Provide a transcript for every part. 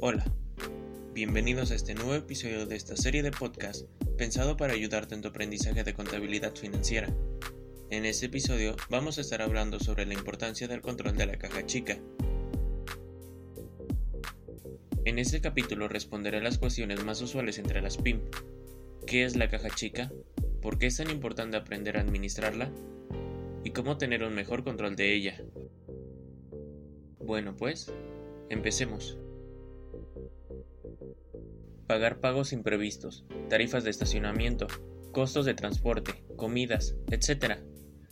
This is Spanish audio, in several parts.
Hola, bienvenidos a este nuevo episodio de esta serie de podcast pensado para ayudarte en tu aprendizaje de contabilidad financiera. En este episodio vamos a estar hablando sobre la importancia del control de la caja chica. En este capítulo responderé las cuestiones más usuales entre las PIM. ¿Qué es la caja chica? ¿Por qué es tan importante aprender a administrarla? ¿Y cómo tener un mejor control de ella? Bueno pues, empecemos. Pagar pagos imprevistos, tarifas de estacionamiento, costos de transporte, comidas, etc.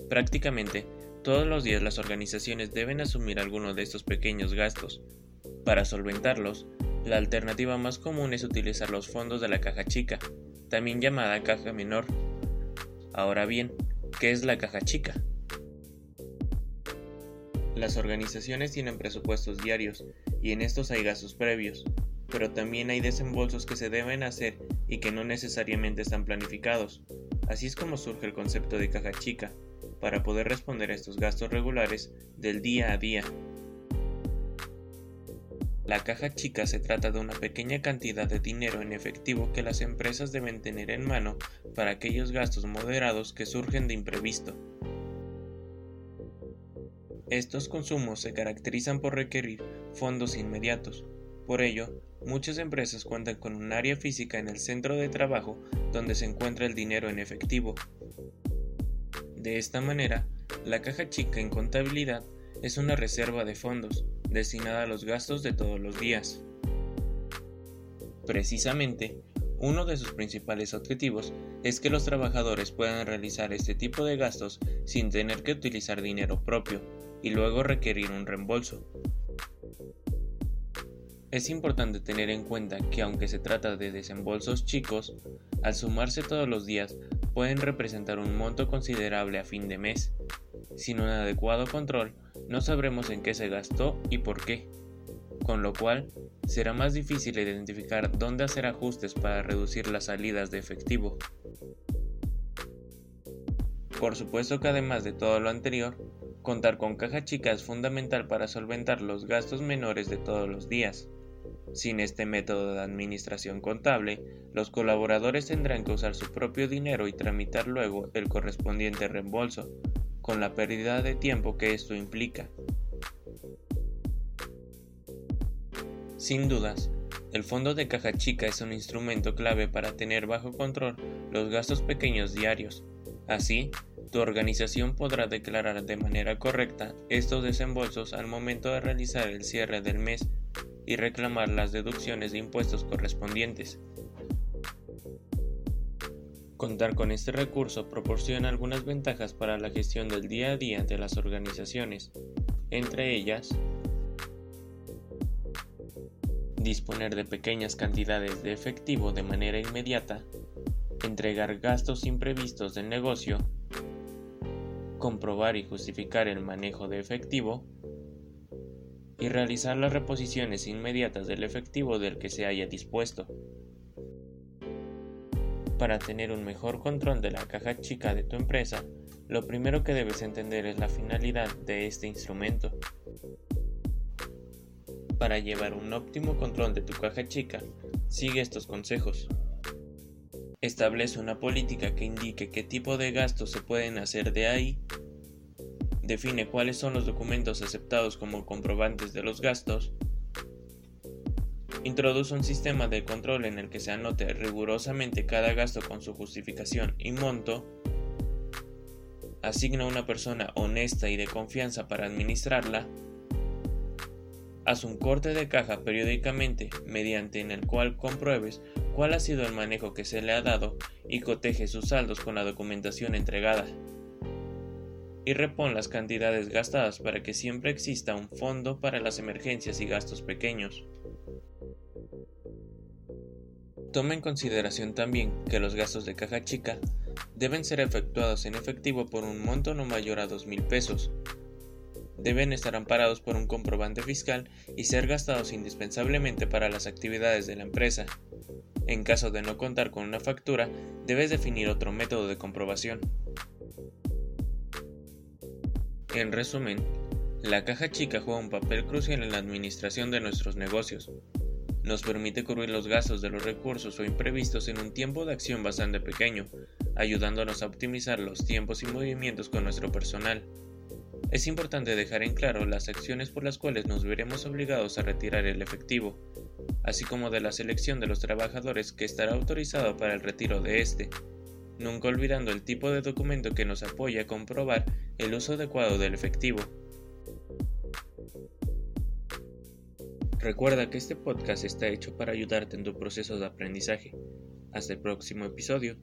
Prácticamente, todos los días las organizaciones deben asumir alguno de estos pequeños gastos. Para solventarlos, la alternativa más común es utilizar los fondos de la caja chica, también llamada caja menor. Ahora bien, ¿qué es la caja chica? Las organizaciones tienen presupuestos diarios y en estos hay gastos previos, pero también hay desembolsos que se deben hacer y que no necesariamente están planificados. Así es como surge el concepto de caja chica, para poder responder a estos gastos regulares del día a día. La caja chica se trata de una pequeña cantidad de dinero en efectivo que las empresas deben tener en mano para aquellos gastos moderados que surgen de imprevisto. Estos consumos se caracterizan por requerir fondos inmediatos. Por ello, muchas empresas cuentan con un área física en el centro de trabajo donde se encuentra el dinero en efectivo. De esta manera, la caja chica en contabilidad es una reserva de fondos destinada a los gastos de todos los días. Precisamente, uno de sus principales objetivos es que los trabajadores puedan realizar este tipo de gastos sin tener que utilizar dinero propio y luego requerir un reembolso. Es importante tener en cuenta que aunque se trata de desembolsos chicos, al sumarse todos los días pueden representar un monto considerable a fin de mes. Sin un adecuado control, no sabremos en qué se gastó y por qué, con lo cual será más difícil identificar dónde hacer ajustes para reducir las salidas de efectivo. Por supuesto que además de todo lo anterior, contar con caja chica es fundamental para solventar los gastos menores de todos los días. Sin este método de administración contable, los colaboradores tendrán que usar su propio dinero y tramitar luego el correspondiente reembolso, con la pérdida de tiempo que esto implica. Sin dudas, el fondo de caja chica es un instrumento clave para tener bajo control los gastos pequeños diarios. Así, tu organización podrá declarar de manera correcta estos desembolsos al momento de realizar el cierre del mes y reclamar las deducciones de impuestos correspondientes. Contar con este recurso proporciona algunas ventajas para la gestión del día a día de las organizaciones, entre ellas, disponer de pequeñas cantidades de efectivo de manera inmediata, entregar gastos imprevistos del negocio, comprobar y justificar el manejo de efectivo, y realizar las reposiciones inmediatas del efectivo del que se haya dispuesto. Para tener un mejor control de la caja chica de tu empresa, lo primero que debes entender es la finalidad de este instrumento. Para llevar un óptimo control de tu caja chica, sigue estos consejos. Establece una política que indique qué tipo de gastos se pueden hacer de ahí define cuáles son los documentos aceptados como comprobantes de los gastos, introduce un sistema de control en el que se anote rigurosamente cada gasto con su justificación y monto, asigna una persona honesta y de confianza para administrarla, haz un corte de caja periódicamente mediante en el cual compruebes cuál ha sido el manejo que se le ha dado y coteje sus saldos con la documentación entregada y repon las cantidades gastadas para que siempre exista un fondo para las emergencias y gastos pequeños. Toma en consideración también que los gastos de caja chica deben ser efectuados en efectivo por un monto no mayor a dos mil pesos. Deben estar amparados por un comprobante fiscal y ser gastados indispensablemente para las actividades de la empresa. En caso de no contar con una factura, debes definir otro método de comprobación. En resumen, la caja chica juega un papel crucial en la administración de nuestros negocios. Nos permite cubrir los gastos de los recursos o imprevistos en un tiempo de acción bastante pequeño, ayudándonos a optimizar los tiempos y movimientos con nuestro personal. Es importante dejar en claro las acciones por las cuales nos veremos obligados a retirar el efectivo, así como de la selección de los trabajadores que estará autorizado para el retiro de este, nunca olvidando el tipo de documento que nos apoya a comprobar el uso adecuado del efectivo. Recuerda que este podcast está hecho para ayudarte en tu proceso de aprendizaje. Hasta el próximo episodio.